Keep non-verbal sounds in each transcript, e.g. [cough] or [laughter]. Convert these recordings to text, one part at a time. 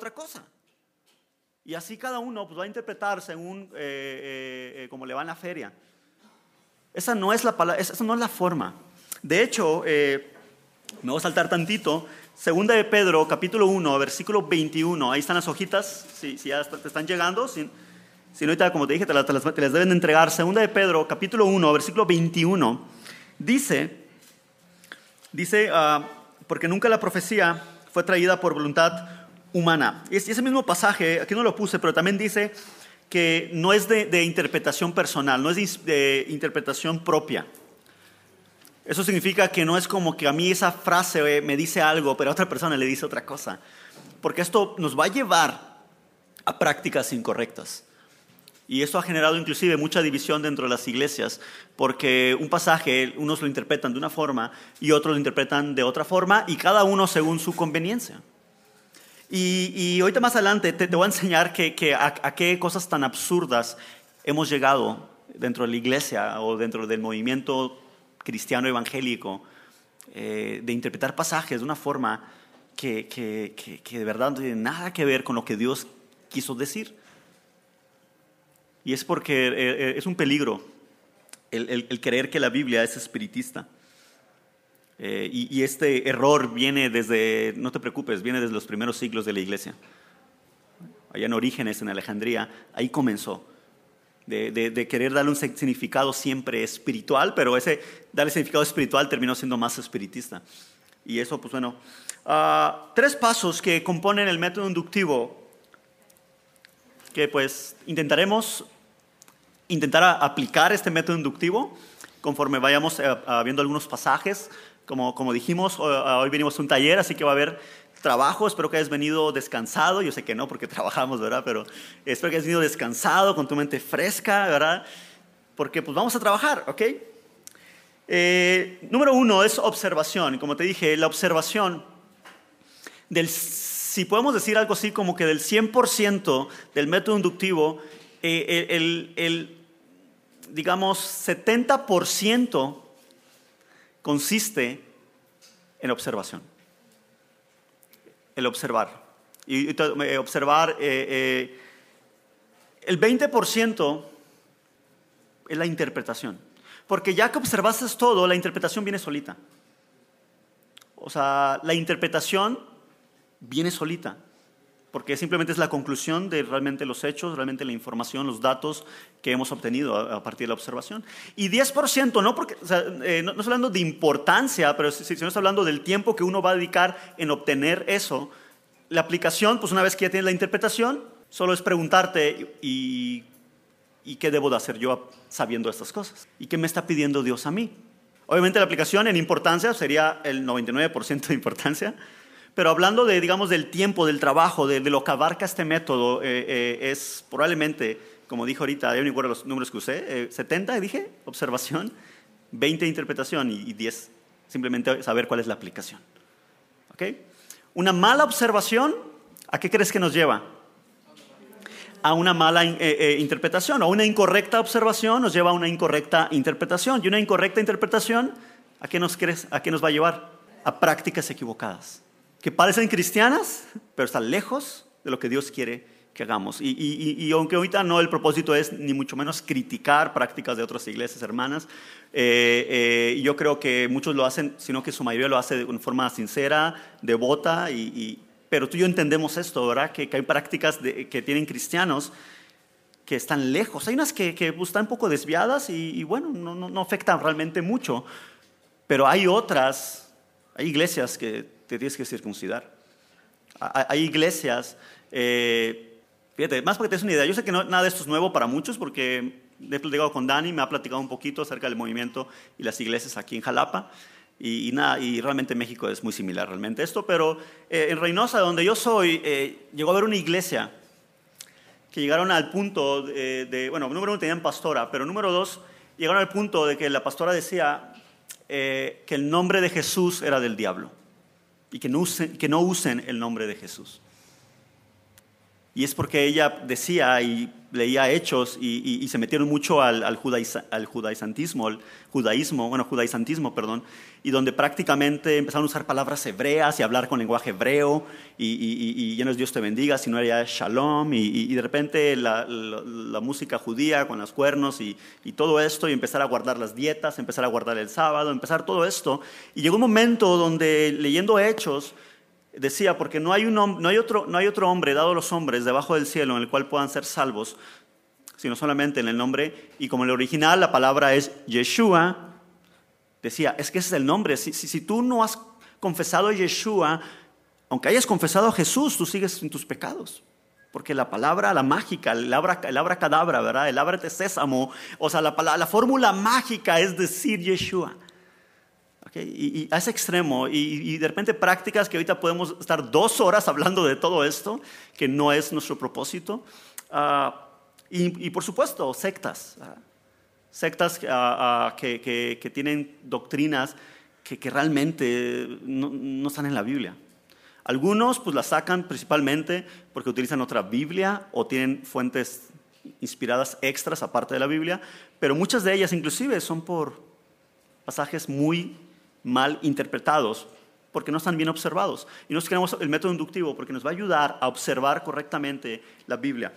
otra cosa. Y así cada uno pues, va a interpretar según eh, eh, eh, le va en la feria. Esa no es la, esa no es la forma. De hecho, me voy a saltar tantito. Segunda de Pedro, capítulo 1, versículo 21. Ahí están las hojitas, si, ya te están llegando. Si, si no, como te dije, te las, deben entregar. Segunda de Pedro, capítulo 1, versículo 21. Dice, dice, ah, porque nunca la profecía fue traída por voluntad humana. Y ese mismo pasaje, aquí no lo puse, pero también dice que no es de, interpretación personal, no es de, interpretación propia. Eso significa que no es como que a mí esa frase eh, me dice algo, pero a otra persona le dice otra cosa. Porque esto nos va a llevar a prácticas incorrectas. Y esto ha generado inclusive mucha división dentro de las iglesias, porque un pasaje unos lo interpretan de una forma y otros lo interpretan de otra forma, y cada uno según su conveniencia. Y, ahorita más adelante te, voy a enseñar que, a, qué cosas tan absurdas hemos llegado dentro de la iglesia o dentro del movimiento cristiano evangélico, eh, de interpretar pasajes de una forma que, que de verdad no tiene nada que ver con lo que Dios quiso decir. Y es porque eh, eh, es un peligro el, creer que la Biblia es espiritista. Eh, y, este error viene desde, no te preocupes, viene desde los primeros siglos de la iglesia. Allá en Orígenes, en Alejandría, ahí comenzó. De, querer darle un significado siempre espiritual, pero ese darle significado espiritual terminó siendo más espiritista. Y eso, pues bueno, ah, tres pasos que componen el método inductivo que pues intentaremos intentar aplicar este método inductivo conforme vayamos eh, viendo algunos pasajes. Como, como dijimos, hoy venimos a un taller, así que va a haber trabajo. Espero que hayas venido descansado. Yo sé que no, porque [laughs] trabajamos, ¿verdad? Pero espero que hayas venido descansado, con tu mente fresca, ¿verdad? Porque pues vamos a trabajar, ¿ok? Eh, número uno es observación. Como te dije, la observación del si podemos decir algo así como que del 100% del método inductivo, eh, el, digamos, 70% consiste en observación. El observar. Y, eh, observar, eh, el 20% es la interpretación. Porque ya que observaste todo, la interpretación viene solita. O sea, la interpretación viene solita, porque simplemente es la conclusión de realmente los hechos, realmente la información, los datos que hemos obtenido a, partir de la observación. Y 10%, no, porque, eh, no, estoy hablando de importancia, pero si, no estoy hablando del tiempo que uno va a dedicar en obtener eso, la aplicación, pues una vez que ya tienes la interpretación, solo es preguntarte y, y qué debo de hacer yo sabiendo estas cosas. ¿Y qué me está pidiendo Dios a mí? Obviamente la aplicación en importancia sería el 99% de importancia, pero hablando de, digamos, del tiempo, del trabajo, de, lo que abarca este método, eh, eh, es probablemente, como dijo ahorita, yo no recuerdo los números que usé, 70, eh, dije, observación, 20 interpretación y, 10 simplemente saber cuál es la aplicación. ¿Ok? Una mala observación, ¿a qué crees que nos lleva? A una mala interpretación, o una incorrecta observación nos lleva a una incorrecta interpretación. Y una incorrecta interpretación, ¿a qué nos, crees, a qué nos va a llevar? A prácticas equivocadas que parecen cristianas, pero están lejos de lo que Dios quiere que hagamos. Y, aunque ahorita no el propósito es ni mucho menos criticar prácticas de otras iglesias hermanas, eh, eh, yo creo que muchos lo hacen, sino que su mayoría lo hace de una forma sincera, devota, y, pero tú y yo entendemos esto, ¿verdad? Que, hay prácticas que tienen cristianos que están lejos. Hay unas que, que están un poco desviadas y, bueno, no, no, no afectan realmente mucho, pero hay otras, hay iglesias que te tienes que circuncidar. Hay iglesias, eh, fíjate, más para que te des una idea, yo sé que nada de esto es nuevo para muchos porque he platicado con Dani, me ha platicado un poquito acerca del movimiento y las iglesias aquí en Jalapa. Y, nada, y realmente México es muy similar realmente esto, pero eh, en Reynosa, donde yo soy, eh, llegó a haber una iglesia que llegaron al punto de, bueno, número uno tenían pastora, pero número dos, llegaron al punto de que la pastora decía que el nombre de Jesús era del diablo y que no usen, que no usen el nombre de Jesús. Y es porque ella decía y leía hechos y, se metieron mucho al, al, al judaizantismo, judaísmo, bueno, judaizantismo, perdón, y donde prácticamente empezaron a usar palabras hebreas y hablar con lenguaje hebreo y, y, y Dios te bendiga, si no era shalom, y, de repente la, música judía con los cuernos y, todo esto, y empezar a guardar las dietas, empezar a guardar el sábado, empezar todo esto. Y llegó un momento donde leyendo hechos, decía, porque no hay, otro, hombre dado a los hombres debajo del cielo en el cual puedan ser salvos, sino solamente en el nombre, y como en el original la palabra es Yeshua, decía, es que ese es el nombre, si, tú no has confesado Yeshua, aunque hayas confesado a Jesús, tú sigues en tus pecados. Porque la palabra, la mágica, el abra, el cadabra, ¿verdad? El abra de sésamo, o sea, la, la fórmula mágica es decir Yeshua. Y, a ese extremo, y, de repente prácticas que ahorita podemos estar dos horas hablando de todo esto, que no es nuestro propósito. Ah, y, por supuesto, sectas. Ah, sectas ah, que, tienen doctrinas que, realmente no, no, están en la Biblia. Algunos pues las sacan principalmente porque utilizan otra Biblia o tienen fuentes inspiradas extras aparte de la Biblia, pero muchas de ellas inclusive son por pasajes muy mal interpretados porque no están bien observados. Y nosotros queremos el método inductivo porque nos va a ayudar a observar correctamente la Biblia.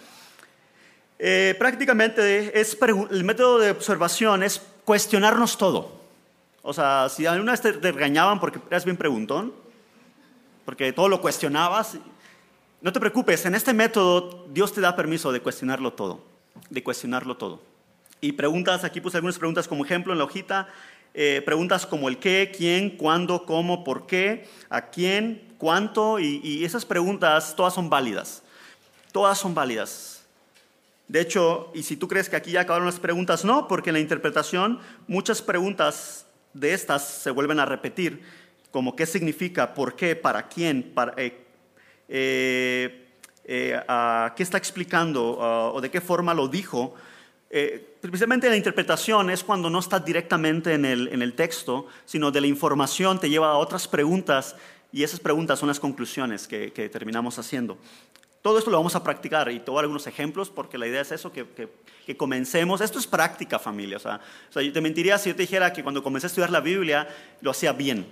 Eh, prácticamente es, el método de observación es cuestionarnos todo. O sea, si alguna vez te, regañaban porque eras bien preguntón, porque todo lo cuestionabas, no te preocupes, en este método Dios te da permiso de cuestionarlo todo, de cuestionarlo todo. Y preguntas, aquí puse algunas preguntas como ejemplo en la hojita. Eh, preguntas como el qué, quién, cuándo, cómo, por qué, a quién, cuánto, y, esas preguntas todas son válidas. Todas son válidas. De hecho, y si tú crees que aquí ya acabaron las preguntas, no, porque en la interpretación muchas preguntas de estas se vuelven a repetir, como qué significa, por qué, para quién, para, eh, eh, qué está explicando o de qué forma lo dijo. Eh, precisamente la interpretación es cuando no está directamente en el, en el texto, sino de la información te lleva a otras preguntas y esas preguntas son las conclusiones que, terminamos haciendo. Todo esto lo vamos a practicar y te algunos ejemplos porque la idea es eso, que, que, comencemos. Esto es práctica, familia. O sea, o sea, yo te mentiría si yo te dijera que cuando comencé a estudiar la Biblia lo hacía bien.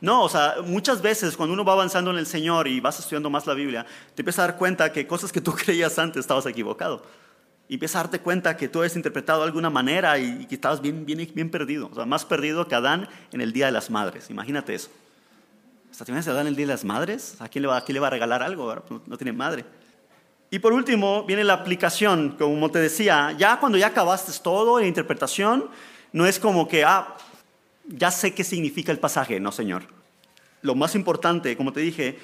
No, o sea, muchas veces cuando uno va avanzando en el Señor y vas estudiando más la Biblia, te empiezas a dar cuenta que cosas que tú [laughs] creías antes estabas equivocado y empiezas a darte cuenta que tú has interpretado de alguna manera y, que estabas bien, bien, bien perdido, o sea, más perdido que Adán en el Día de las Madres. Imagínate eso. ¿Hasta te Adán en el Día de las Madres? ¿A quién le va, a, quién le va a regalar algo? No, tiene madre. Y por último, viene la aplicación, como te decía, ya cuando ya acabaste todo la interpretación, no es como que, ah, ya sé qué significa el pasaje, no, Señor. Lo más importante, como te dije,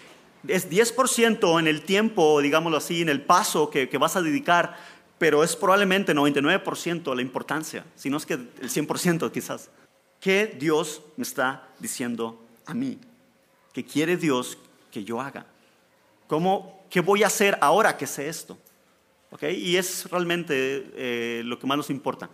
es 10% en el tiempo, digámoslo así, en el paso que, que vas a dedicar pero es probablemente 99% la importancia, si no es que el 100% quizás. ¿Qué Dios me está diciendo a mí? ¿Qué quiere Dios que yo haga? ¿Cómo, ¿Qué voy a hacer ahora que sé esto? ¿Okay? Y es realmente eh, lo que más nos importa.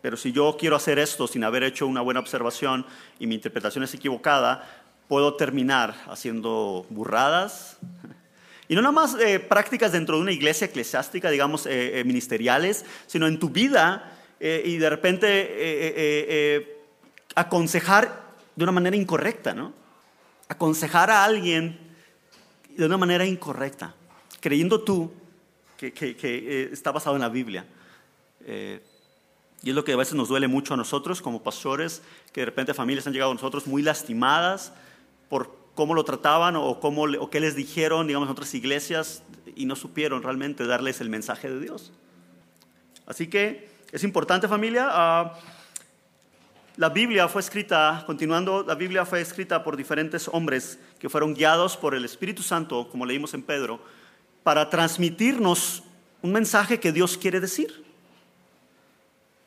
Pero si yo quiero hacer esto sin haber hecho una buena observación y mi interpretación es equivocada, puedo terminar haciendo burradas, y no nada más eh, prácticas dentro de una iglesia eclesiástica, digamos, eh, eh, ministeriales, sino en tu vida y de repente aconsejar de una manera incorrecta, ¿no? Aconsejar a alguien de una manera incorrecta, creyendo tú que, está basado en la Biblia. y es lo que a veces nos duele mucho a nosotros como pastores, que de repente familias han llegado a nosotros muy lastimadas por cómo lo trataban o, cómo, o qué les dijeron, digamos, en otras iglesias y no supieron realmente darles el mensaje de Dios. Así que es importante familia. Ah, la Biblia fue escrita, continuando, la Biblia fue escrita por diferentes hombres que fueron guiados por el Espíritu Santo, como leímos en Pedro, para transmitirnos un mensaje que Dios quiere decir.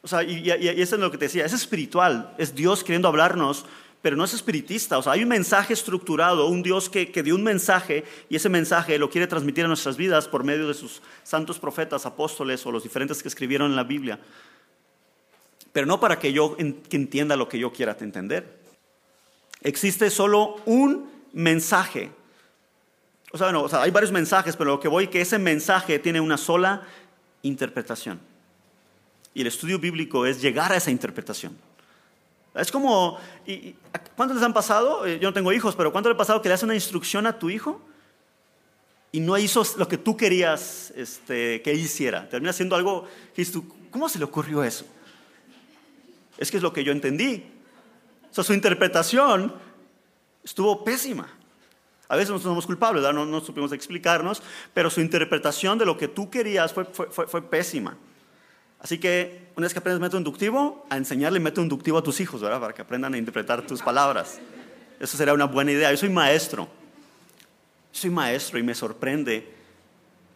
O sea, y, y eso es lo que te decía, es espiritual, es Dios queriendo hablarnos pero no es espiritista. O sea, hay un mensaje estructurado, un Dios que, dio un mensaje y ese mensaje lo quiere transmitir a nuestras vidas por medio de sus santos profetas, apóstoles o los diferentes que escribieron en la Biblia. Pero no para que yo entienda lo que yo quiera entender. Existe solo un mensaje O sea, o sea, hay varios mensajes, pero lo que voy que ese mensaje tiene una sola interpretación. Y el estudio bíblico es llegar a esa interpretación. Es como, ¿cuántos les han pasado? Eh, yo no tengo hijos, pero ¿cuánto le ha pasado que le haces una instrucción a tu hijo y no hizo lo que tú querías este, que hiciera? Termina haciendo algo que ¿cómo se le ocurrió eso? Es que es lo que yo entendí. O sea, su interpretación estuvo pésima. A veces nosotros somos culpables, No, no, supimos explicarnos, pero su interpretación de lo que tú querías fue, pésima. Así que una vez que aprendes método inductivo, a enseñarle método inductivo a tus hijos, ¿verdad? Para que aprendan a interpretar tus palabras. Eso sería una buena idea. Yo soy maestro. Soy maestro y me sorprende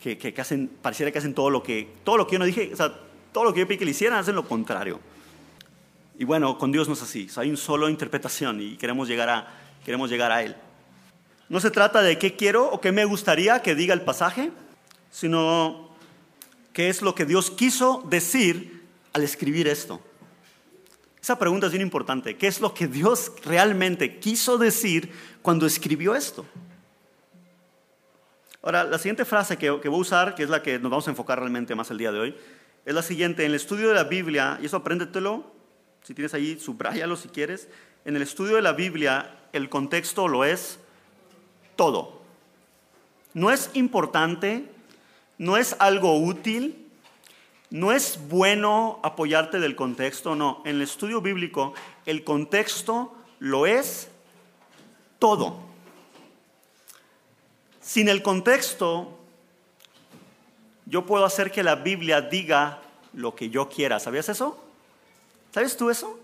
que, que, hacen, pareciera que hacen todo lo que, todo lo que yo no dije, o sea, todo lo que yo pedí que le hicieran, hacen lo contrario. Y bueno, con Dios no es así. hay una sola interpretación y queremos llegar a, queremos llegar a Él. No se trata de qué quiero o qué me gustaría que diga el pasaje, sino qué es lo que Dios quiso decir al escribir esto. Esa pregunta es bien importante. ¿Qué es lo que Dios realmente quiso decir cuando escribió esto? Ahora, la siguiente frase que, voy a usar, que es la que nos vamos a enfocar realmente más el día de hoy, es la siguiente. En el estudio de la Biblia, y eso apréndetelo, si tienes ahí, subráyalo si quieres. En el estudio de la Biblia, el contexto lo es todo. No es importante, no es algo útil, no es bueno apoyarte del contexto, no. En el estudio bíblico, el contexto lo es todo. Sin el contexto, yo puedo hacer que la Biblia diga lo que yo quiera. ¿Sabías eso? ¿Sabes tú eso?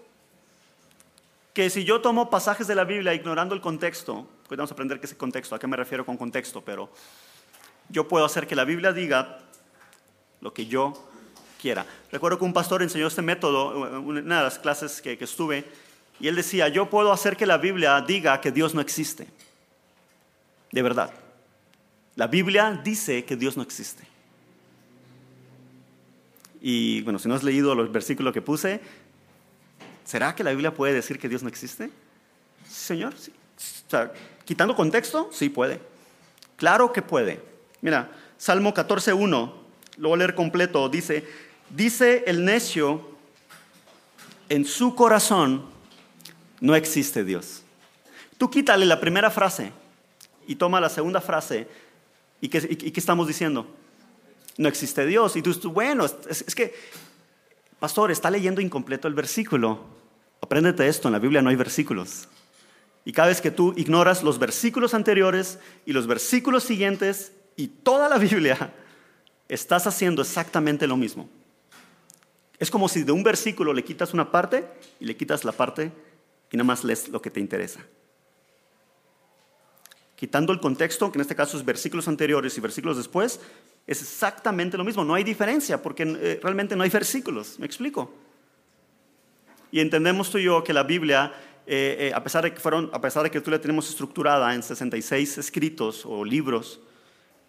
Que si yo tomo pasajes de la Biblia ignorando el contexto, Podemos aprender qué es el contexto, a qué me refiero con contexto, pero yo puedo hacer que la Biblia diga lo que yo quiera. Recuerdo que un pastor enseñó este método en una de las clases que, que estuve, y él decía, yo puedo hacer que la Biblia diga que Dios no existe. De verdad. La Biblia dice que Dios no existe. Y bueno, si no has leído los versículos que puse, ¿será que la Biblia puede decir que Dios no existe? Sí, Señor, quitando contexto, sí puede. Claro que puede. Mira, Salmo 14.1, lo voy a leer completo, dice, dice el necio, en su corazón no existe Dios. Tú quítale la primera frase y toma la segunda frase. ¿Y qué, estamos diciendo? No existe Dios. Y tú, bueno, es, que, pastor, está leyendo incompleto el versículo. Apréndete esto, en la Biblia no hay versículos. Y cada vez que tú ignoras los versículos anteriores y los versículos siguientes y toda la Biblia, estás haciendo exactamente lo mismo. Es como si de un versículo le quitas una parte y le quitas la parte y nada más lees lo que te interesa. Quitando el contexto, que en este caso es versículos anteriores y versículos después, es exactamente lo mismo. No hay diferencia porque eh, realmente no hay versículos. ¿Me explico? Y entendemos tú y yo que la Biblia eh, eh, a, pesar de que fueron, a pesar de que tú la tenemos estructurada en 66 escritos o libros,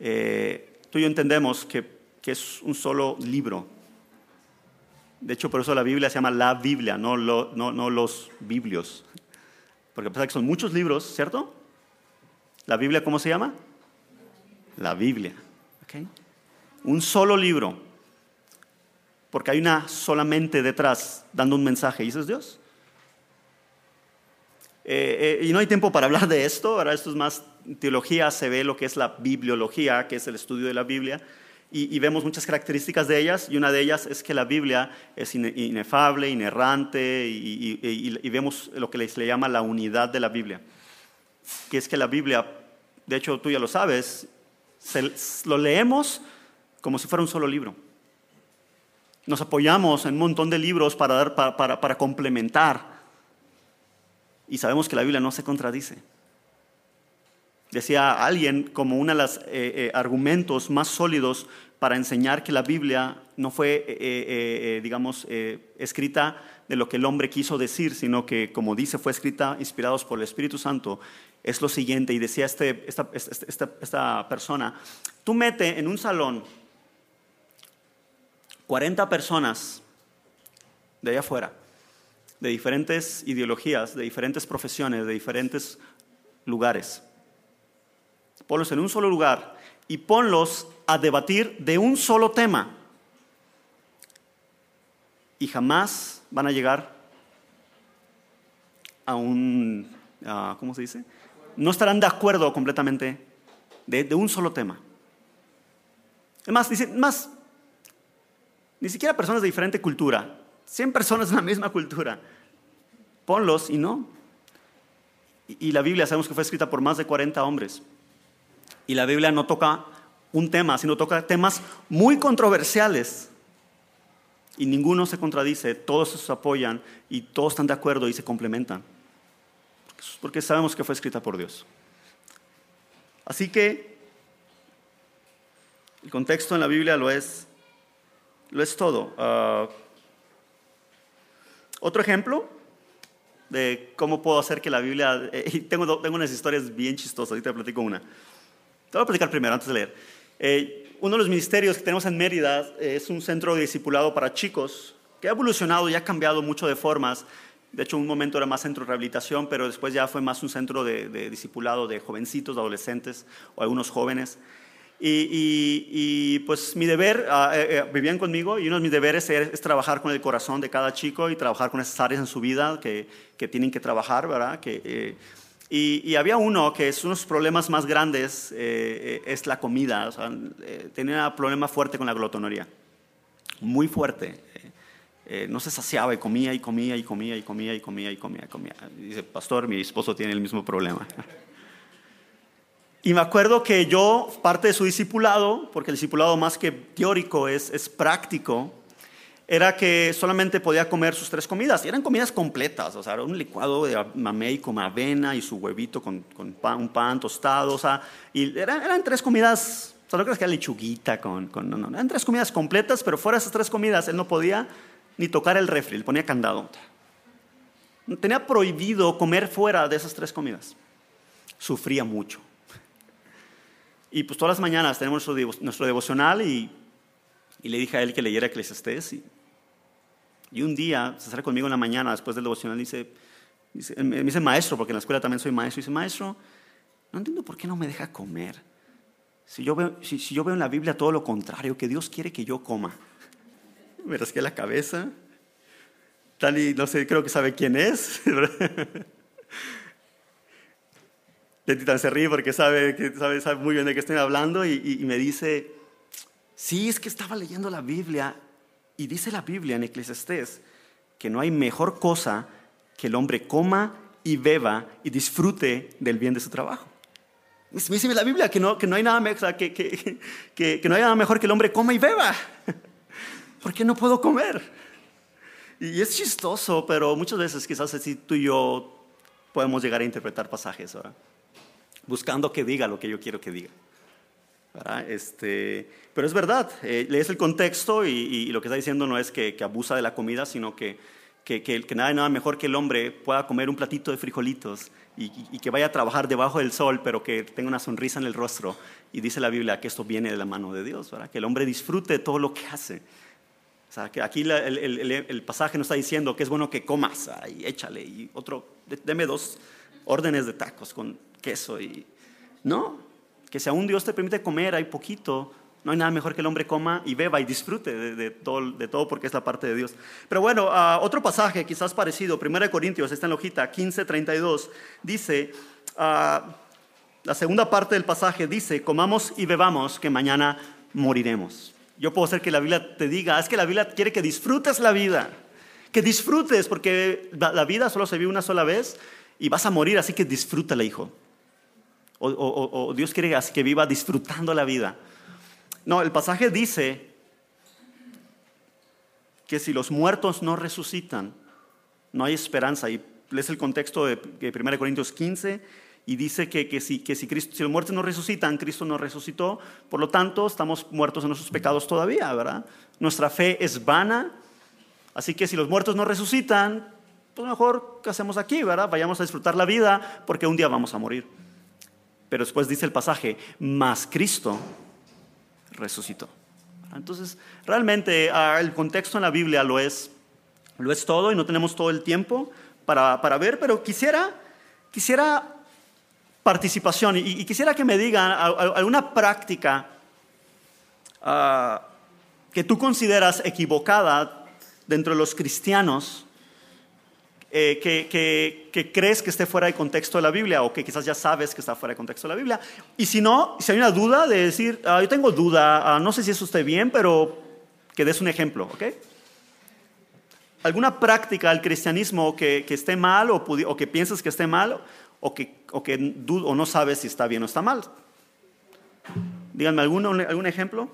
eh, tú y yo entendemos que, es un solo libro. De hecho, por eso la Biblia se llama la Biblia, no, no, los biblios. Porque a pesar de que son muchos libros, ¿cierto? ¿La Biblia cómo se llama? La Biblia. Un solo libro. Porque hay una solamente detrás dando un mensaje y eso es Dios. Eh, eh, y no hay tiempo para hablar de esto, ahora esto es más teología, se ve lo que es la bibliología, que es el estudio de la Biblia, y, vemos muchas características de ellas, y una de ellas es que la Biblia es inefable, inerrante, y, vemos lo que se le llama la unidad de la Biblia, que es que la Biblia, de hecho tú ya lo sabes, lo leemos como si fuera un solo libro. Nos apoyamos en un montón de libros para, dar, para, para complementar y sabemos que la Biblia no se contradice. Decía alguien como uno de los eh, eh, argumentos más sólidos para enseñar que la Biblia no fue, eh, digamos, escrita de lo que el hombre quiso decir, sino que, como dice, fue escrita inspirados por el Espíritu Santo, es lo siguiente, y decía este, esta, esta, esta persona, tú mete en un salón 40 personas de allá afuera, de diferentes ideologías, de diferentes profesiones, de diferentes lugares. ponlos en un solo lugar y ponlos a debatir de un solo tema. Y jamás van a llegar a un, ¿cómo se dice? No estarán de acuerdo completamente de, un solo tema. Es más, dice, más, ni siquiera personas de diferente cultura, 100 personas de la misma cultura, ponlos y no. Y, la Biblia sabemos que fue escrita por más de 40 hombres. Y la Biblia no toca un tema, sino toca temas muy controversiales. Y ninguno se contradice, todos se apoyan y todos están de acuerdo y se complementan. Porque sabemos que fue escrita por Dios. Así que el contexto en la Biblia lo es, lo es todo. Ah, otro ejemplo de cómo puedo hacer que la Biblia... Eh, [laughs] tengo, tengo unas historias bien chistosas, ahorita platico una. Te voy a platicar primero, antes de leer. Eh, uno de los ministerios que tenemos en Mérida eh, es un centro de discipulado para chicos que ha evolucionado y ha cambiado mucho de formas. De hecho, un momento era más centro de rehabilitación, pero después ya fue más un centro de, discipulado de jovencitos, de adolescentes o algunos jóvenes. Y, pues mi deber, ah, eh, vivían conmigo y uno de mis deberes es, trabajar con el corazón de cada chico y trabajar con esas áreas en su vida que, que tienen que trabajar, ¿verdad? Que, y, había uno que es uno de los problemas más grandes, eh, es la comida. O sea, eh, tenía un problema fuerte con la glotonería, muy fuerte. Eh, no se saciaba y comía y comía y comía y comía y comía y comía y comía. dice, pastor, mi esposo tiene el mismo problema. Y me acuerdo que yo, parte de su discipulado, porque el discipulado más que teórico es, es práctico, era que solamente podía comer sus tres comidas. Y eran comidas completas, o sea, era un licuado de mamey con avena y su huevito con, pan, un pan tostado, o sea, y eran, eran tres comidas, o sea, no crees que era lechuguita con, con no, no, eran tres comidas completas, pero fuera de esas tres comidas él no podía ni tocar el refri, le ponía candado. Tenía prohibido comer fuera de esas tres comidas. Sufría mucho. Y pues todas las mañanas tenemos nuestro, nuestro devocional y, y, le dije a él que leyera Eclesiastés y y un día se acerca conmigo en la mañana después del devocional y dice, dice, me dice maestro, porque en la escuela también soy maestro, y dice, maestro, no entiendo por qué no me deja comer. Si yo veo, si, yo veo en la Biblia todo lo contrario, que Dios quiere que yo coma. Me rasqué la cabeza. Tal y no sé, creo que sabe quién es. [laughs] Letita se ríe porque sabe, que sabe, sabe, muy bien de qué estoy hablando y, y me dice, sí, es que estaba leyendo la Biblia y dice la Biblia en Eclesiastés que no hay mejor cosa que el hombre coma y beba y disfrute del bien de su trabajo. Me dice la Biblia que no, que no, hay, nada, que, que, [laughs] que, que no hay nada mejor que el hombre coma y beba. [laughs] ¿Por qué no puedo comer? Y es chistoso, pero muchas veces quizás así tú y yo podemos llegar a interpretar pasajes, ahora buscando que diga lo que yo quiero que diga. Este, pero es verdad, eh, lees el contexto y, lo que está diciendo no es que, abusa de la comida, sino que, que, que, nada, nada mejor que el hombre pueda comer un platito de frijolitos y, que vaya a trabajar debajo del sol, pero que tenga una sonrisa en el rostro. Y dice la Biblia que esto viene de la mano de Dios, ¿verdad? que el hombre disfrute todo lo que hace. O sea, que aquí el, pasaje nos está diciendo que es bueno que comas, y échale, y otro, deme dos órdenes de tacos con queso. y No, que si aún Dios te permite comer, hay poquito, no hay nada mejor que el hombre coma y beba y disfrute de, todo, porque es la parte de Dios. Pero bueno, ah, otro pasaje quizás parecido, 1 Corintios, está en la hojita, 15, 32, dice, uh, la segunda parte del pasaje dice, comamos y bebamos que mañana moriremos. Yo puedo hacer que la Biblia te diga, es que la Biblia quiere que disfrutes la vida, que disfrutes, porque la vida solo se vive una sola vez y vas a morir, así que disfrútala, hijo. O, Dios quiere que viva disfrutando la vida. No, el pasaje dice que si los muertos no resucitan, no hay esperanza. Y lees el contexto de 1 Corintios 15 y dice que, si, Cristo, si los muertos no resucitan, Cristo no resucitó. Por lo tanto, estamos muertos en nuestros pecados todavía, ¿verdad? Nuestra fe es vana. Así que si los muertos no resucitan, pues mejor que hacemos aquí, ¿verdad? Vayamos a disfrutar la vida porque un día vamos a morir. Pero después dice el pasaje, más Cristo resucitó. Entonces, realmente el contexto en la Biblia lo es, lo es todo y no tenemos todo el tiempo para, para ver, pero quisiera, quisiera participación. Y, quisiera que me digan alguna práctica ah, que tú consideras equivocada dentro de los cristianos eh, que, crees que esté fuera de contexto de la Biblia o que quizás ya sabes que está fuera de contexto de la Biblia. Y si no, si hay una duda de decir, ah, yo tengo duda, ah, no sé si eso esté bien, pero que des un ejemplo, ¿ok? ¿Alguna práctica del cristianismo que, esté mal o, que piensas que esté mal o que, o o no sabes si está bien o está mal? Díganme algún, algún ejemplo.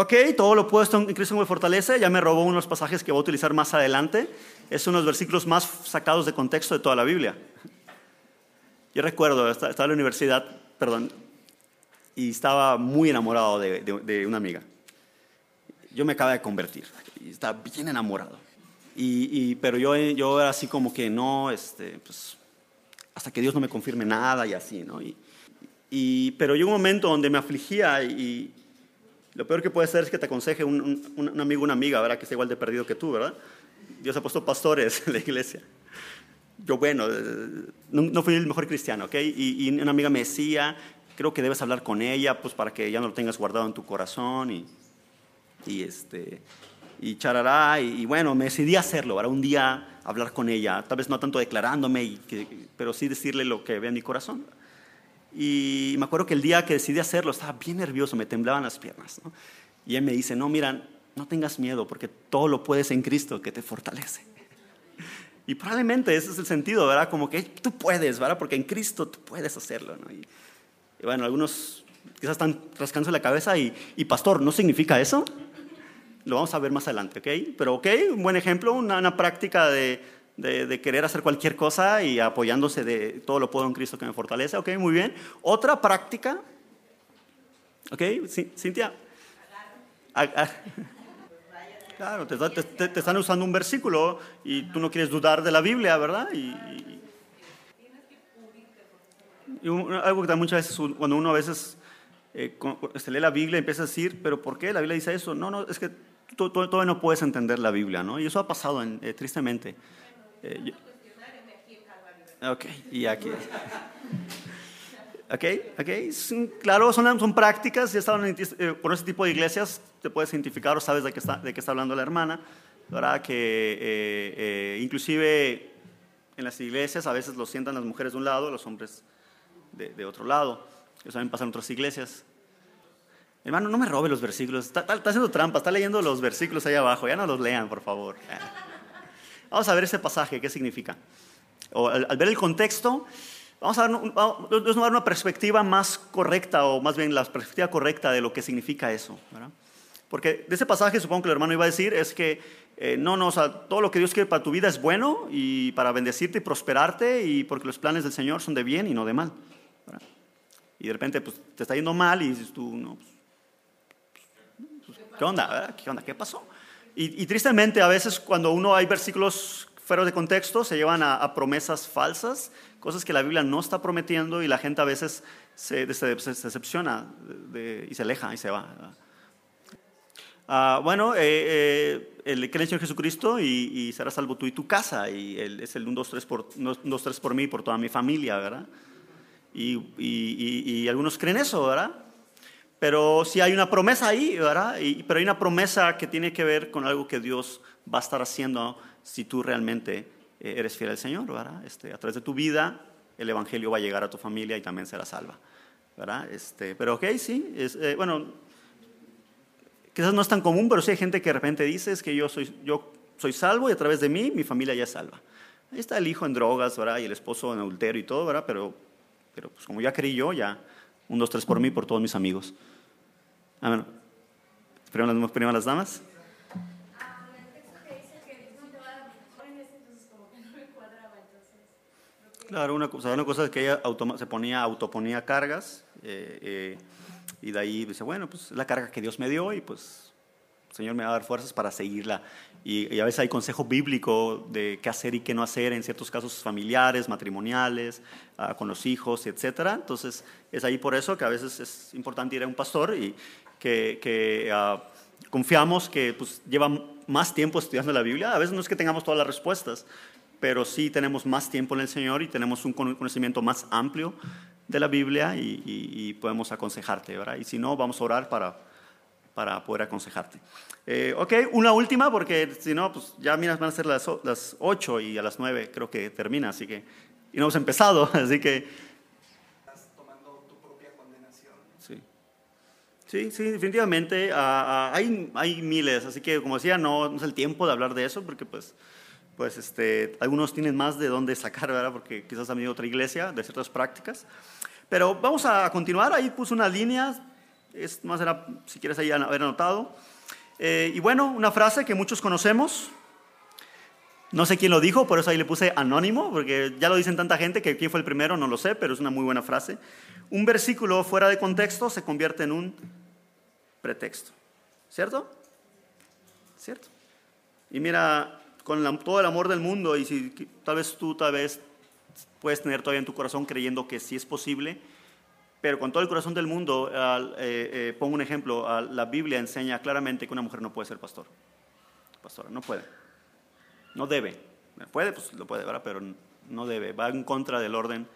Ok, todo lo puesto en Cristo me fortalece. Ya me robó unos pasajes que voy a utilizar más adelante. Es uno de los versículos más sacados de contexto de toda la Biblia. Yo recuerdo, estaba en la universidad, perdón, y estaba muy enamorado de, una amiga. Yo me acaba de convertir y estaba bien enamorado. Y, pero yo, yo era así como que no, este, pues, hasta que Dios no me confirme nada y así, ¿no? Y, pero llegó un momento donde me afligía y, lo peor que puede ser es que te aconseje un, un, amigo, una amiga, ¿verdad? Que está igual de perdido que tú, ¿verdad? Dios ha puesto pastores [laughs] en la iglesia. Yo, bueno, eh, no, fui el mejor cristiano, ¿ok? Y, una amiga me decía, creo que debes hablar con ella, pues para que ya no lo tengas guardado en tu corazón y, y este, y charará. Y, bueno, me decidí hacerlo, ¿verdad? Un día hablar con ella, tal vez no tanto declarándome, y pero sí decirle lo que ve en mi corazón. Y me acuerdo que el día que decidí hacerlo estaba bien nervioso, me temblaban las piernas. Y él me dice, no, mira, no tengas miedo porque todo lo puedes en Cristo que te fortalece. [laughs] Y probablemente ese es el sentido, ¿verdad? Como que tú puedes, ¿verdad? Porque en Cristo tú puedes hacerlo, ¿no? Y, bueno, algunos quizás están rascándose la cabeza y, y, pastor, ¿no significa eso? Lo vamos a ver más adelante, ¿ok? Pero, ¿ok? Un buen ejemplo, una práctica de, de, querer hacer cualquier cosa y apoyándose de todo lo puedo en Cristo que me fortalece. Ok, muy bien. Otra práctica. Ok, Cintia. Claro, te, están usando un versículo y tú no quieres dudar de la Biblia, ¿verdad? Y, algo que muchas veces, cuando uno a veces eh, se lee la Biblia y empieza a decir, pero ¿por qué la Biblia dice eso? No, no, es que todavía no puedes entender la Biblia, ¿no? Y eso ha pasado eh, tristemente. Eh, ok, y aquí. Ok, ok, claro, son, son prácticas, ya estaban eh, por ese tipo de iglesias, te puedes identificar o sabes de qué está, de qué está hablando la hermana, ¿verdad? Que eh, inclusive en las iglesias a veces lo sientan las mujeres de un lado, los hombres de, otro lado. Eso también pasa en otras iglesias. Hermano, no me robe los versículos, está, está, haciendo trampa, está leyendo los versículos ahí abajo, ya no los lean, por favor. Vamos a ver ese pasaje, qué significa. O al, ver el contexto, vamos a dar, una perspectiva más correcta, o más bien la perspectiva correcta de lo que significa eso. Porque de ese pasaje, supongo que el hermano iba a decir, es que eh, no, no, o sea, todo lo que Dios quiere para tu vida es bueno y para bendecirte y prosperarte, y porque los planes del Señor son de bien y no de mal. Y de repente, pues te está yendo mal y dices tú, no, pues, pues, ¿qué onda? ¿Qué onda? ¿Qué pasó? Y, tristemente a veces cuando uno hay versículos fuera de contexto se llevan a, promesas falsas, cosas que la Biblia no está prometiendo y la gente a veces se, decepciona y se aleja y se va. Ah, bueno, eh, eh, el cree en Señor Jesucristo y, y, serás salvo tú y tu casa. Y es el 1, 2, 3 por, 2, 3 por mí y por toda mi familia, ¿verdad? Y, y, algunos creen eso, ¿verdad? Pero si hay una promesa ahí, ¿verdad? pero hay una promesa que tiene que ver con algo que Dios va a estar haciendo si tú realmente eh, eres fiel al Señor, ¿verdad? Este, a través de tu vida, el Evangelio va a llegar a tu familia y también será salva, ¿verdad? Este, pero ok, sí, es, eh, bueno, quizás no es tan común, pero sí hay gente que de repente dice es que yo soy, yo soy salvo y a través de mí mi familia ya es salva. Ahí está el hijo en drogas, ¿verdad? Y el esposo en adulterio y todo, ¿verdad? Pero, pero pues como ya creí yo, ya, un, dos, tres por mí, por todos mis amigos. Amén. Primero las damas. Claro, una cosa, una cosa es que ella se ponía, autoponía cargas eh, eh, y de ahí dice, bueno, pues es la carga que Dios me dio y pues el Señor me va a dar fuerzas para seguirla. Y, a veces hay consejo bíblico de qué hacer y qué no hacer en ciertos casos familiares, matrimoniales, ah, con los hijos, etcétera. Entonces es ahí por eso que a veces es importante ir a un pastor y, que, ah, confiamos que pues, lleva más tiempo estudiando la Biblia. A veces no es que tengamos todas las respuestas, pero sí tenemos más tiempo en el Señor y tenemos un conocimiento más amplio de la Biblia y, podemos aconsejarte, ¿verdad? Y si no, vamos a orar para, para poder aconsejarte. Eh, ok, una última, porque si no, pues ya miras, van a ser las, las 8 y a las 9 creo que termina, así que, y no hemos empezado, [laughs] así que... Estás tomando tu propia condenación. Sí. Sí, sí, definitivamente. Ah, ah, hay, hay miles, así que como decía, no, no es el tiempo de hablar de eso, porque pues pues este, algunos tienen más de dónde sacar, ¿verdad? Porque quizás han venido otra iglesia de ciertas prácticas. Pero vamos a continuar, ahí puse una línea, es más era, si quieres ahí haber anotado. Eh, y bueno, una frase que muchos conocemos, no sé quién lo dijo, por eso ahí le puse anónimo, porque ya lo dicen tanta gente que quién fue el primero, no lo sé, pero es una muy buena frase. Un versículo fuera de contexto se convierte en un pretexto, ¿cierto? ¿Cierto? Y mira, con todo el amor del mundo y si tal vez tú tal vez puedes tener todavía en tu corazón creyendo que sí es posible, pero con todo el corazón del mundo, eh, eh, pongo un ejemplo, la Biblia enseña claramente que una mujer no puede ser pastor. Pastora, no puede. No debe. Puede, pues lo puede. Pero no debe. Va en contra del orden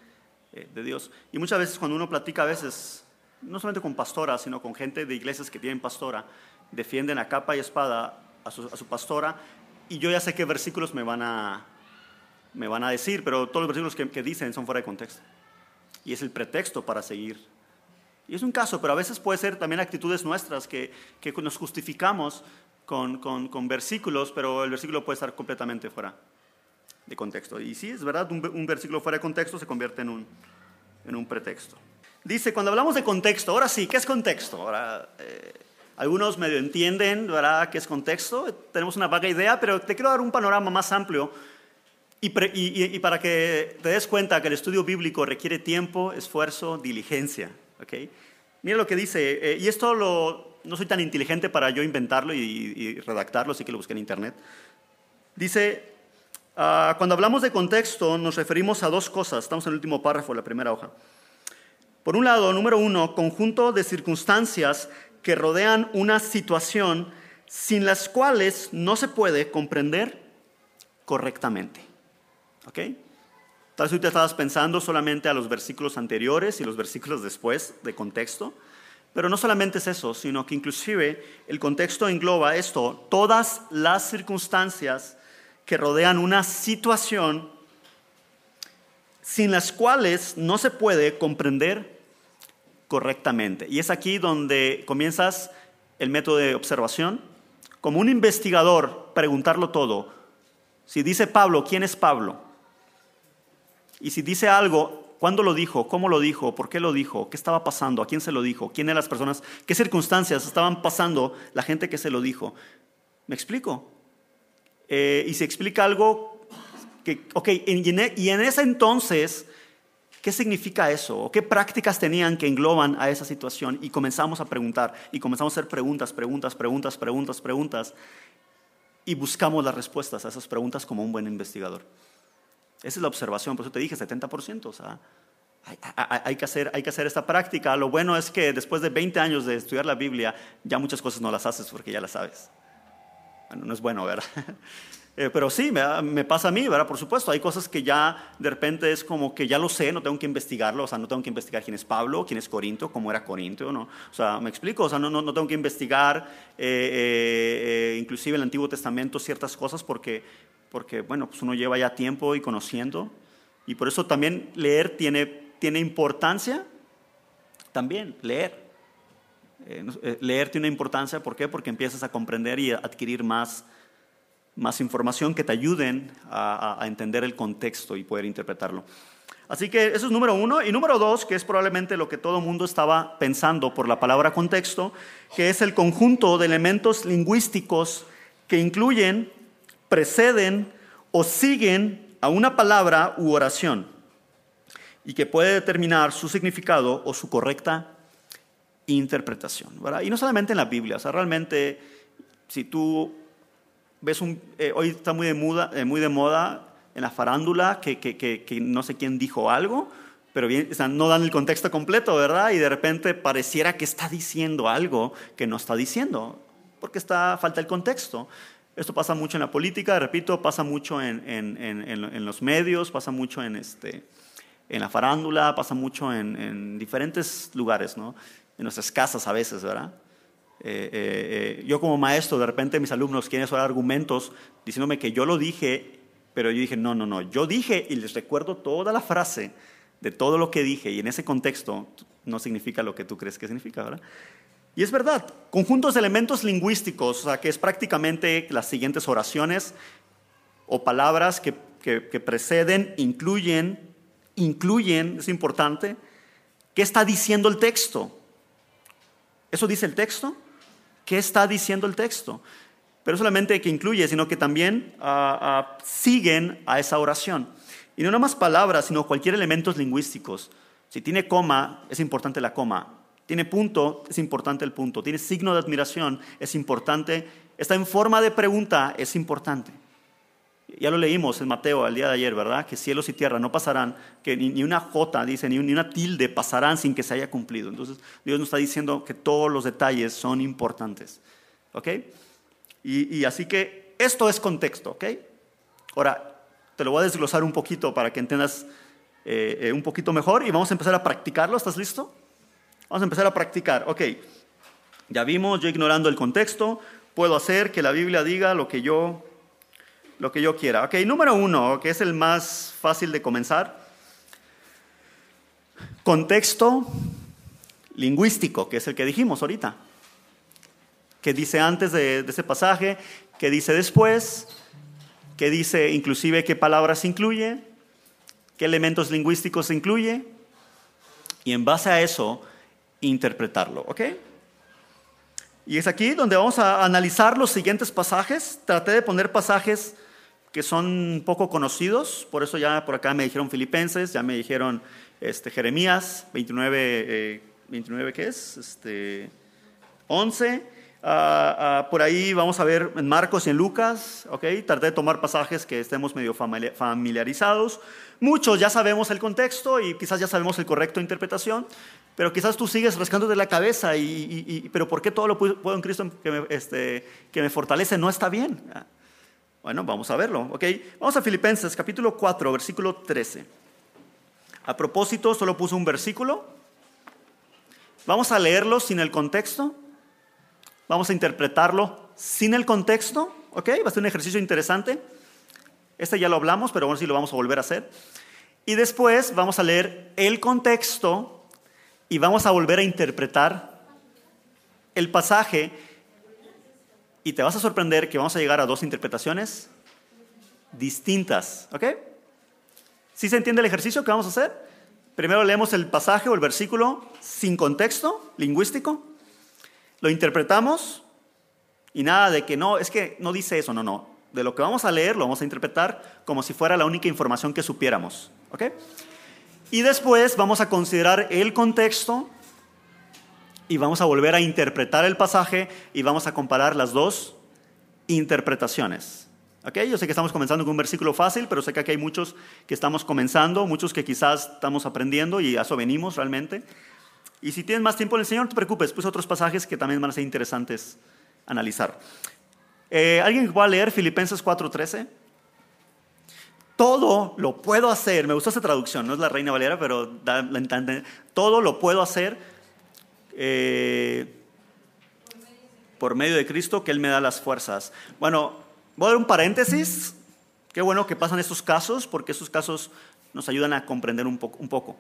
eh, de Dios. Y muchas veces cuando uno platica, a veces, no solamente con pastoras, sino con gente de iglesias que tienen pastora, defienden a capa y espada a su, a su pastora y yo ya sé qué versículos me van a, me van a decir, pero todos los versículos que, que dicen son fuera de contexto. Y es el pretexto para seguir. Y es un caso, pero a veces puede ser también actitudes nuestras que, que nos justificamos con, con, con, versículos, pero el versículo puede estar completamente fuera de contexto. Y sí, es verdad, un, un versículo fuera de contexto se convierte en un, en un pretexto. Dice, cuando hablamos de contexto, ahora sí, ¿qué es contexto? Ahora, eh, algunos medio entienden, ¿verdad?, qué es contexto. Tenemos una vaga idea, pero te quiero dar un panorama más amplio y, para que te des cuenta que el estudio bíblico requiere tiempo, esfuerzo, diligencia. ¿okay? Mira lo que dice, eh, y esto lo, no soy tan inteligente para yo inventarlo y, redactarlo, así que lo busqué en internet. Dice, ah, cuando hablamos de contexto nos referimos a dos cosas, estamos en el último párrafo la primera hoja. Por un lado, número uno, conjunto de circunstancias que rodean una situación sin las cuales no se puede comprender correctamente. ¿Ok? Tal vez tú te estabas pensando solamente a los versículos anteriores y los versículos después de contexto, pero no solamente es eso, sino que inclusive el contexto engloba esto, todas las circunstancias que rodean una situación sin las cuales no se puede comprender correctamente. Y es aquí donde comienzas el método de observación. Como un investigador, preguntarlo todo. Si dice Pablo, ¿quién es Pablo? Y si dice algo, ¿cuándo lo dijo? ¿Cómo lo dijo? ¿Por qué lo dijo? ¿Qué estaba pasando? ¿A quién se lo dijo? ¿Quién eran las personas? ¿Qué circunstancias estaban pasando la gente que se lo dijo? ¿Me explico? Eh, y se explica algo que, ok, y en ese entonces ¿Qué significa eso? ¿O qué prácticas tenían que engloban a esa situación? Y comenzamos a preguntar, y comenzamos a hacer preguntas, preguntas, preguntas, preguntas, preguntas, y buscamos las respuestas a esas preguntas como un buen investigador. Esa es la observación, por eso te dije 70%, o sea, hay, que hacer, hay que hacer esta práctica. Lo bueno es que después de 20 años de estudiar la Biblia, ya muchas cosas no las haces porque ya las sabes. Bueno, no es bueno, ¿verdad? Eh, pero sí, me, pasa a mí, ¿verdad? Por supuesto, hay cosas que ya de repente es como que ya lo sé, no tengo que investigarlo, o sea, no tengo que investigar quién es Pablo, quién es Corinto, cómo era Corinto, ¿no? O sea, me explico, o sea, no, no, tengo que investigar, eh, eh, inclusive en el Antiguo Testamento, ciertas cosas porque, porque, bueno, pues uno lleva ya tiempo y conociendo, y por eso también leer tiene, tiene importancia, también leer. leer tiene importancia, ¿por qué? Porque empiezas a comprender y adquirir más más información que te ayuden a, entender el contexto y poder interpretarlo. Así que eso es número uno. Y número dos, que es probablemente lo que todo mundo estaba pensando por la palabra contexto, que es el conjunto de elementos lingüísticos que incluyen, preceden o siguen a una palabra u oración y que puede determinar su significado o su correcta interpretación. Y no solamente en la Biblia, o sea, realmente si tú ves un, eh, hoy está muy de, moda, eh, muy de moda en la farándula que, que, que, no sé quién dijo algo, pero bien, no dan el contexto completo, ¿verdad? Y de repente pareciera que está diciendo algo que no está diciendo, porque está, falta el contexto. Esto pasa mucho en la política, repito, pasa mucho en, en, en, en los medios, pasa mucho en, este, en la farándula, pasa mucho en diferentes lugares, ¿no? En nuestras casas a veces, ¿verdad? Eh, eh, eh, yo como maestro, de repente mis alumnos quieren usar argumentos diciéndome que yo lo dije, pero yo dije, no, no, no, yo dije y les recuerdo toda la frase de todo lo que dije y en ese contexto no significa lo que tú crees que significa, ¿verdad? Y es verdad, conjuntos de elementos lingüísticos, o sea, que es prácticamente las siguientes oraciones o palabras que, que, que preceden, incluyen, incluyen, es importante, ¿qué está diciendo el texto? ¿Eso dice el texto? ¿Qué está diciendo el texto? Pero solamente que incluye, sino que también ah, ah, siguen a esa oración. Y no nada más palabras, sino cualquier elementos lingüísticos. Si tiene coma, es importante la coma. Tiene punto, es importante el punto. Tiene signo de admiración, es importante. Está en forma de pregunta, es importante. Ya lo leímos en Mateo el día de ayer, ¿verdad? Que cielos y tierra no pasarán, que ni, una jota, dice, ni, una tilde pasarán sin que se haya cumplido. Entonces, Dios nos está diciendo que todos los detalles son importantes. ¿Ok? Y, así que esto es contexto, ¿ok? Ahora, te lo voy a desglosar un poquito para que entiendas eh, eh, un poquito mejor y vamos a empezar a practicarlo. ¿Estás listo? Vamos a empezar a practicar. Ok, ya vimos, yo ignorando el contexto, puedo hacer que la Biblia diga lo que yo lo que yo quiera. Ok, número uno, que es el más fácil de comenzar. Contexto lingüístico, que es el que dijimos ahorita. Que dice antes de, ese pasaje, que dice después, que dice inclusive qué palabras incluye, qué elementos lingüísticos incluye, y en base a eso interpretarlo. ¿Ok? Y es aquí donde vamos a analizar los siguientes pasajes. Traté de poner pasajes que son poco conocidos, por eso ya por acá me dijeron Filipenses, ya me dijeron este, Jeremías 29, 29 eh, ¿qué es? Este, 11. Ah, ah, por ahí vamos a ver en Marcos y en Lucas, ¿ok? Traté de tomar pasajes que estemos medio familiarizados. Muchos ya sabemos el contexto y quizás ya sabemos el correcto interpretación, pero quizás tú sigues rascándote la cabeza y, pero ¿por qué todo lo puedo en Cristo que me, este, que me fortalece no está bien? Bueno, vamos a verlo, ¿ok? Vamos a Filipenses capítulo 4, versículo 13. A propósito, solo puse un versículo. Vamos a leerlo sin el contexto. Vamos a interpretarlo sin el contexto, ¿ok? Va a ser un ejercicio interesante. Este ya lo hablamos, pero bueno, sí lo vamos a volver a hacer. Y después vamos a leer el contexto y vamos a volver a interpretar el pasaje y te vas a sorprender que vamos a llegar a dos interpretaciones distintas. ¿Ok? ¿Sí se entiende el ejercicio que vamos a hacer? Primero leemos el pasaje o el versículo sin contexto lingüístico, lo interpretamos y nada de que no, es que no dice eso, no, no. De lo que vamos a leer lo vamos a interpretar como si fuera la única información que supiéramos. ¿Ok? Y después vamos a considerar el contexto y vamos a volver a interpretar el pasaje y vamos a comparar las dos interpretaciones. ¿Okay? Yo sé que estamos comenzando con un versículo fácil, pero sé que aquí hay muchos que estamos comenzando, muchos que quizás estamos aprendiendo y a eso venimos realmente. Y si tienes más tiempo en el Señor, no te preocupes, pues otros pasajes que también van a ser interesantes analizar. Eh, ¿Alguien que pueda leer Filipenses 4:13? Todo lo puedo hacer, me gustó esa traducción, no es la Reina Valera, pero da, todo lo puedo hacer eh, por medio de Cristo que Él me da las fuerzas. Bueno, voy a dar un paréntesis. Qué bueno que pasan estos casos, porque esos casos nos ayudan a comprender un poco.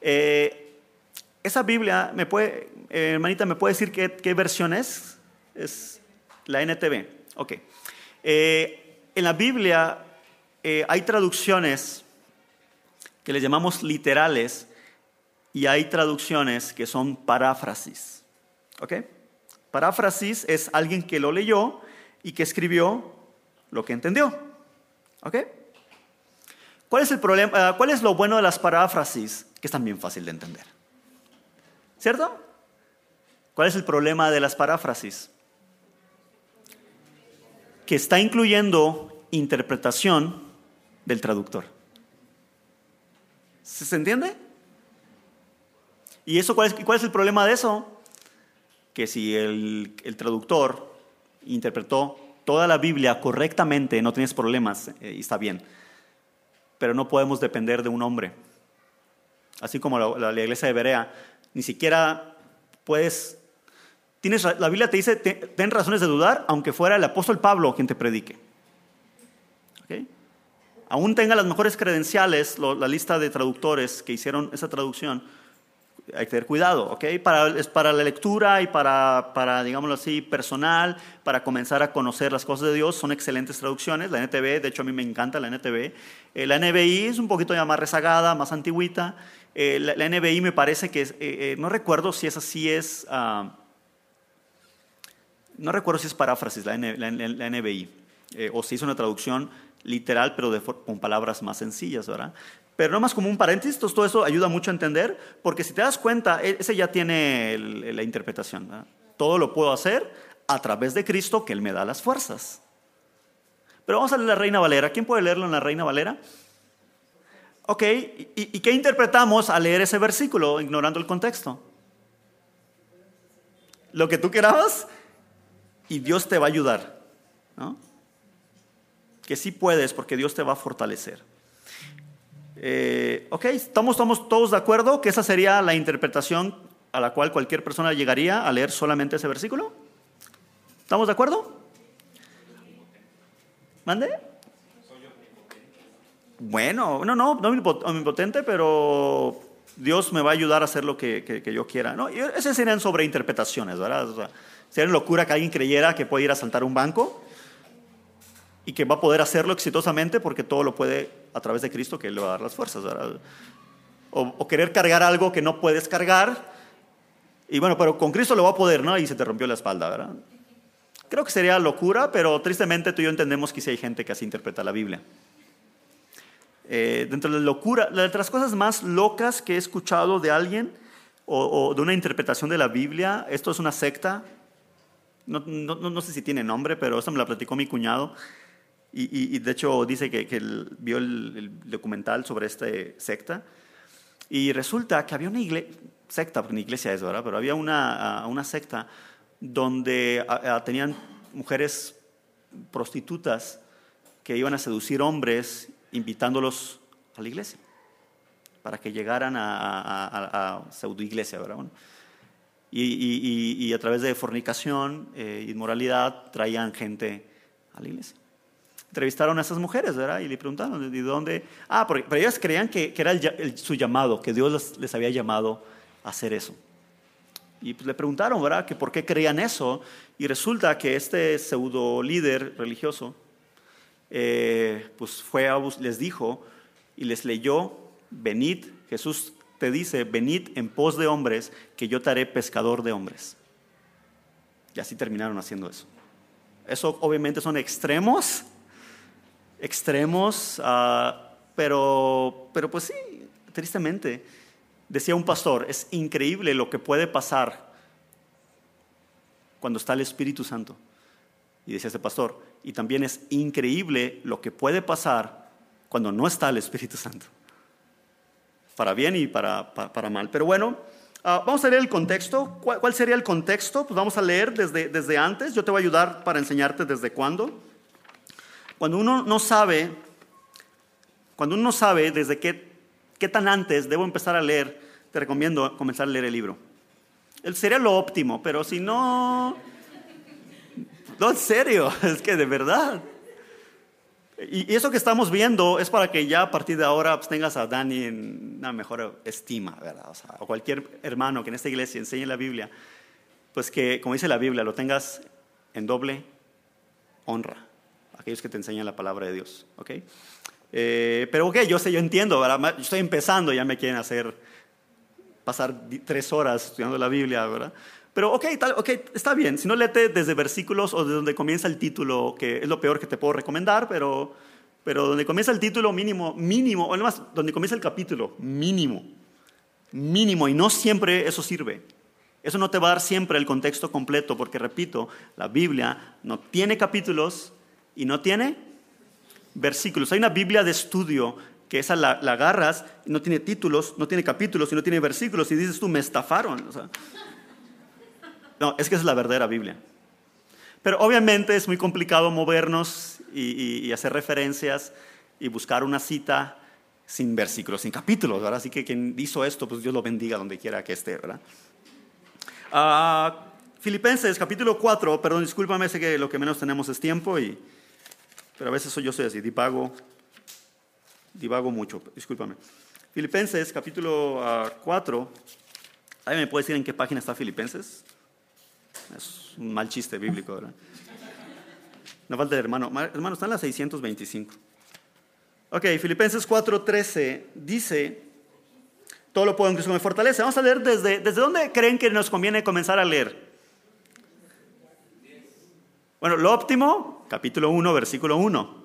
Eh, esa Biblia, me puede, eh, hermanita, ¿me puede decir qué, versión es? Es la NTV. Ok. en la Biblia hay traducciones que le llamamos literales, y hay traducciones que son paráfrasis. ¿Ok? Paráfrasis es alguien que lo leyó y que escribió lo que entendió. ¿Ok? ¿Cuál es el problema? Ah, ¿Cuál es lo bueno de las paráfrasis? Que es también fácil de entender. ¿Cierto? ¿Cuál es el problema de las paráfrasis? Que está incluyendo interpretación del traductor. ¿Se entiende? ¿Y eso, cuál, es, el problema de eso? Que si el, traductor interpretó toda la Biblia correctamente, no tienes problemas eh, y está bien. Pero no podemos depender de un hombre. así como la, la iglesia de Berea, ni siquiera puedes... Tienes, la Biblia te dice, ten razones de dudar, aunque fuera el apóstol Pablo quien te predique. Aún tenga las mejores credenciales, la lista de traductores que hicieron esa traducción, hay que tener cuidado, ¿ok? Para, es para la lectura y para, para, digámoslo así, personal, para comenzar a conocer las cosas de Dios, son excelentes traducciones. La NTV, de hecho a mí me encanta la NTV. Eh, la NBI es un poquito ya más rezagada, más antiguita. Eh, la, NBI me parece que, es, eh, no recuerdo si es así, es, ah, no recuerdo si es paráfrasis la, la NBI, o si es una traducción literal, pero de, con palabras más sencillas, ¿verdad? Pero no más como un paréntesis, todo eso ayuda mucho a entender, porque si te das cuenta, e, ese ya tiene la interpretación. Todo lo puedo hacer a través de Cristo, que Él me da las fuerzas. Pero vamos a leer la Reina Valera. ¿Quién puede leerlo en la Reina Valera? Ok, ¿y, qué interpretamos al leer ese versículo, ignorando el contexto? Lo que tú querabas y Dios te va a ayudar. ¿no? Que sí puedes porque Dios te va a fortalecer. Eh, ok, ¿estamos, ¿estamos todos de acuerdo que esa sería la interpretación a la cual cualquier persona llegaría a leer solamente ese versículo? ¿Estamos de acuerdo? ¿Mande? Bueno, no, no, no omnipotente, pero Dios me va a ayudar a hacer lo que, yo quiera. ¿no? esas serían sobreinterpretaciones, ¿verdad? O sea, sería locura que alguien creyera que puede ir a saltar un banco y que va a poder hacerlo exitosamente porque todo lo puede a través de Cristo que le va a dar las fuerzas. O, querer cargar algo que no puedes cargar y bueno, pero con Cristo lo va a poder, ¿no? Y se te rompió la espalda, ¿verdad? Creo que sería locura, pero tristemente tú y yo entendemos que sí hay gente que así interpreta la Biblia. Eh, dentro de la locura, de las cosas más locas que he escuchado de alguien o, de una interpretación de la Biblia, esto es una secta, no, no, no, sé si tiene nombre, pero esto me la platicó mi cuñado. Y, de hecho dice que, vio el, documental sobre esta secta. Y resulta que había una iglesia, secta, porque iglesia es, ¿verdad? Pero había una, una secta donde tenían mujeres prostitutas que iban a seducir hombres invitándolos a la iglesia para que llegaran a, a, pseudo iglesia, ¿verdad? y, a través de fornicación, e inmoralidad, traían gente a la iglesia entrevistaron a esas mujeres, ¿verdad? Y le preguntaron, ¿de dónde? Ah, porque, pero ellas creían que, era su llamado, que Dios les, había llamado a hacer eso. Y pues le preguntaron, ¿verdad? Que por qué creían eso. Y resulta que este pseudo líder religioso, eh, pues fue a, les dijo y les leyó, venid, Jesús te dice, venid en pos de hombres, que yo te haré pescador de hombres. Y así terminaron haciendo eso. Eso obviamente son extremos, extremos, ah, pero, pero pues sí, tristemente, decía un pastor, es increíble lo que puede pasar cuando está el Espíritu Santo. Y decía ese pastor, y también es increíble lo que puede pasar cuando no está el Espíritu Santo. Para bien y para, para, mal. Pero bueno, ah, vamos a leer el contexto. ¿Cuál, sería el contexto? Pues vamos a leer desde, desde antes. Yo te voy a ayudar para enseñarte desde cuándo. Cuando uno no sabe, cuando uno no sabe desde qué, qué tan antes debo empezar a leer, te recomiendo comenzar a leer el libro. Sería lo óptimo, pero si no, no, en serio, [laughs] es que de verdad. Y eso que estamos viendo es para que ya a partir de ahora pues, tengas a Dani en una mejor estima, ¿verdad? O, sea, o cualquier hermano que en esta iglesia enseñe la Biblia, pues que, como dice la Biblia, lo tengas en doble honra aquellos que te enseñan la palabra de Dios. ¿ok? Eh, pero ok, yo sé, yo entiendo, ¿verdad? estoy empezando, ya me quieren hacer pasar tres horas estudiando la Biblia, ¿verdad? Pero ok, tal, okay está bien, si no léete desde versículos o de donde comienza el título, que es lo peor que te puedo recomendar, pero, pero donde comienza el título mínimo, mínimo, o además, donde comienza el capítulo, mínimo, mínimo, y no siempre eso sirve. Eso no te va a dar siempre el contexto completo, porque repito, la Biblia no tiene capítulos, y no tiene versículos. Hay una Biblia de estudio que esa la, agarras y no tiene títulos, no tiene capítulos y no tiene versículos y dices tú, me estafaron. no, es que es la verdadera Biblia. Pero obviamente es muy complicado movernos y, hacer referencias y buscar una cita sin versículos, sin capítulos, ¿verdad? Así que quien hizo esto, pues Dios lo bendiga donde quiera que esté, ¿verdad? Ah, Filipenses capítulo 4, perdón, discúlpame, sé que lo que menos tenemos es tiempo, y, pero a veces soy, yo soy así, divago, divago mucho, discúlpame. Filipenses capítulo 4, ah, ¿alguien me puede decir en qué página está Filipenses? Es un mal chiste bíblico, ¿verdad? No falta el hermano. Hermano, está en la 625. Ok, Filipenses 4:13 dice, todo lo puedo en Cristo me fortalece. Vamos a leer desde, desde dónde creen que nos conviene comenzar a leer. Bueno, lo óptimo, capítulo 1, versículo 1.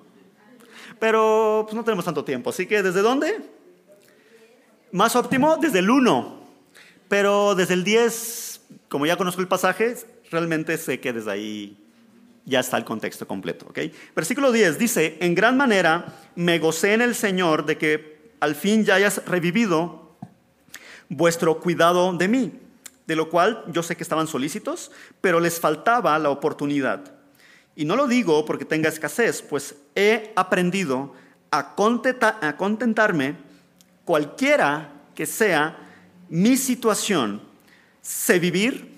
Pero pues, no tenemos tanto tiempo, así que ¿desde dónde? Más óptimo, desde el 1. Pero desde el 10, como ya conozco el pasaje, realmente sé que desde ahí ya está el contexto completo. ¿okay? Versículo 10 dice, en gran manera me gocé en el Señor de que al fin ya hayas revivido vuestro cuidado de mí, de lo cual yo sé que estaban solícitos, pero les faltaba la oportunidad. Y no lo digo porque tenga escasez, pues he aprendido a, contentarme cualquiera que sea mi situación. Sé vivir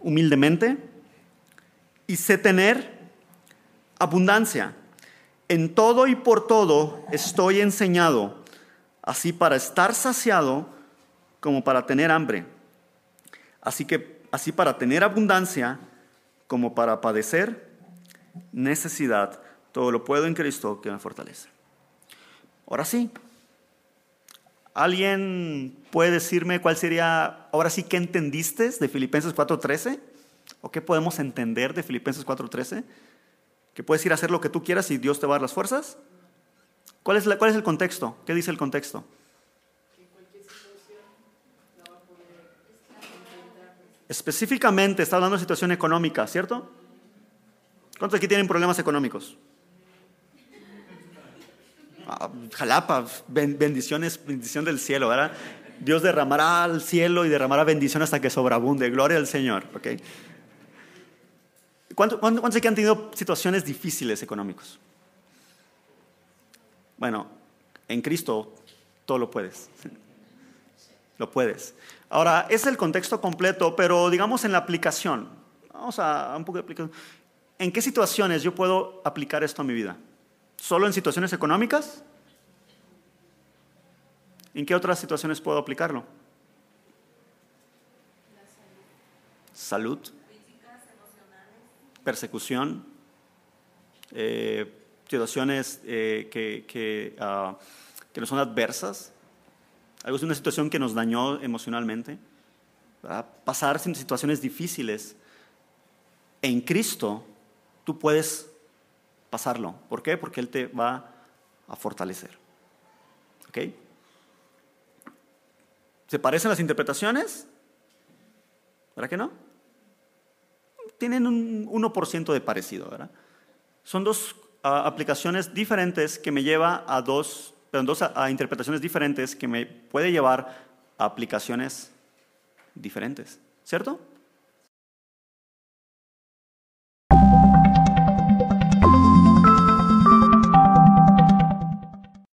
humildemente y sé tener abundancia. En todo y por todo estoy enseñado, así para estar saciado como para tener hambre. Así que así para tener abundancia como para padecer necesidad. Todo lo puedo en Cristo que me fortalece. Ahora sí. ¿Alguien puede decirme cuál sería, ahora sí, qué entendiste de Filipenses 4:13? ¿O qué podemos entender de Filipenses 4:13? ¿Que puedes ir a hacer lo que tú quieras y Dios te va a dar las fuerzas? ¿Cuál es, ¿Cuál es el contexto? ¿Qué dice el contexto? Específicamente está hablando de situación económica, ¿cierto? ¿Cuántos aquí tienen problemas económicos? Ah, jalapa, bendiciones, bendición del cielo, ¿verdad? Dios derramará al cielo y derramará bendición hasta que sobreabunde. Gloria al Señor, ¿ok? ¿Cuántos, cuántos aquí han tenido situaciones difíciles económicos? Bueno, en Cristo todo lo puedes. Lo puedes. Ahora, es el contexto completo, pero digamos en la aplicación. Vamos a un poco de aplicación. ¿En qué situaciones yo puedo aplicar esto a mi vida? ¿Solo en situaciones económicas? ¿En qué otras situaciones puedo aplicarlo? Salud. Persecución. Eh, situaciones eh, que, ah, que, no son adversas. Algo es una situación que nos dañó emocionalmente. Pasar en situaciones difíciles. En Cristo tú puedes pasarlo. ¿Por qué? Porque Él te va a fortalecer. ¿Ok? ¿Se parecen las interpretaciones? ¿Verdad que no? Tienen un 1% de parecido, ¿verdad? Son dos ah, aplicaciones diferentes que me lleva a dos, perdón, dos a interpretaciones diferentes que me puede llevar a aplicaciones diferentes, ¿cierto?